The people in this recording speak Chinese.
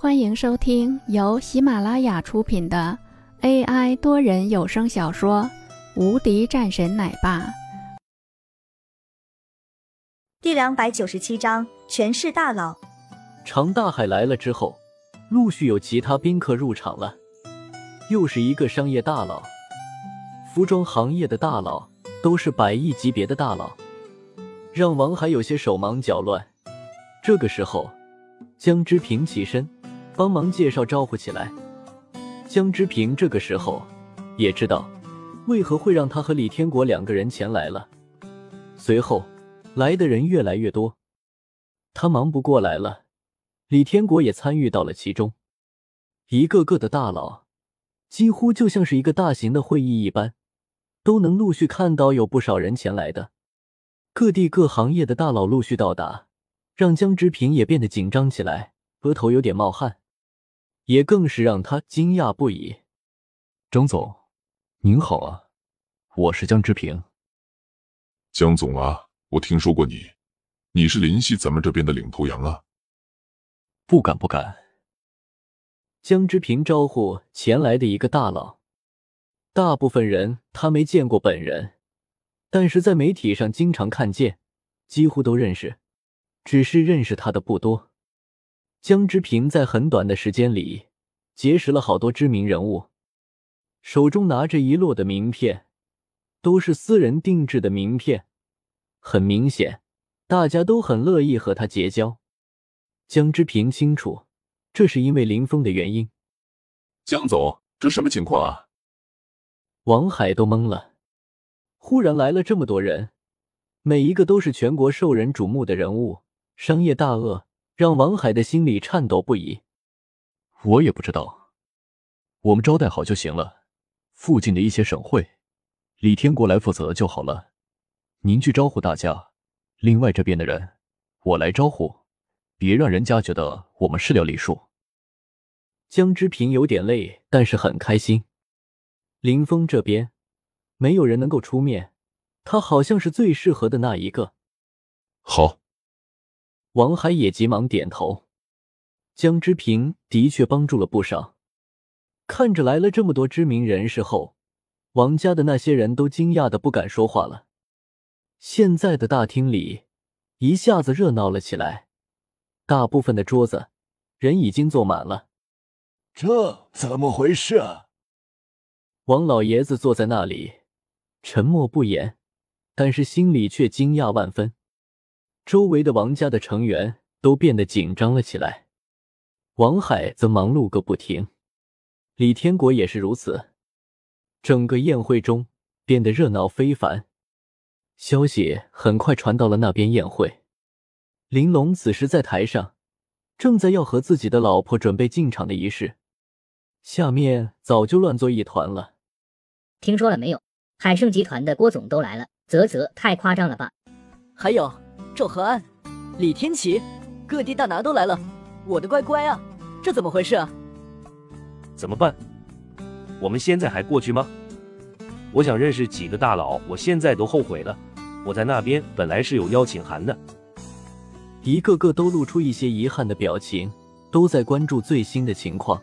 欢迎收听由喜马拉雅出品的 AI 多人有声小说《无敌战神奶爸》第两百九十七章：权势大佬。常大海来了之后，陆续有其他宾客入场了，又是一个商业大佬，服装行业的大佬，都是百亿级别的大佬，让王海有些手忙脚乱。这个时候，江之平起身。帮忙介绍招呼起来。江之平这个时候也知道为何会让他和李天国两个人前来了。随后来的人越来越多，他忙不过来了。李天国也参与到了其中，一个个的大佬几乎就像是一个大型的会议一般，都能陆续看到有不少人前来的。各地各行业的大佬陆续到达，让江之平也变得紧张起来，额头有点冒汗。也更是让他惊讶不已。张总，您好啊，我是江之平。江总啊，我听说过你，你是林溪咱们这边的领头羊啊。不敢不敢。江之平招呼前来的一个大佬，大部分人他没见过本人，但是在媒体上经常看见，几乎都认识，只是认识他的不多。江之平在很短的时间里结识了好多知名人物，手中拿着一摞的名片，都是私人定制的名片。很明显，大家都很乐意和他结交。江之平清楚，这是因为林峰的原因。江总，这什么情况啊？王海都懵了，忽然来了这么多人，每一个都是全国受人瞩目的人物，商业大鳄。让王海的心里颤抖不已。我也不知道，我们招待好就行了。附近的一些省会，李天国来负责就好了。您去招呼大家，另外这边的人我来招呼，别让人家觉得我们是料礼数。江之平有点累，但是很开心。林峰这边没有人能够出面，他好像是最适合的那一个。好。王海也急忙点头。江之平的确帮助了不少。看着来了这么多知名人士后，王家的那些人都惊讶的不敢说话了。现在的大厅里一下子热闹了起来，大部分的桌子人已经坐满了。这怎么回事啊？王老爷子坐在那里，沉默不言，但是心里却惊讶万分。周围的王家的成员都变得紧张了起来，王海则忙碌个不停，李天国也是如此。整个宴会中变得热闹非凡，消息很快传到了那边宴会。玲珑此时在台上，正在要和自己的老婆准备进场的仪式，下面早就乱作一团了。听说了没有？海盛集团的郭总都来了，啧啧，太夸张了吧？还有。赵和安、李天启，各地大拿都来了，我的乖乖啊，这怎么回事啊？怎么办？我们现在还过去吗？我想认识几个大佬，我现在都后悔了。我在那边本来是有邀请函的。一个个都露出一些遗憾的表情，都在关注最新的情况。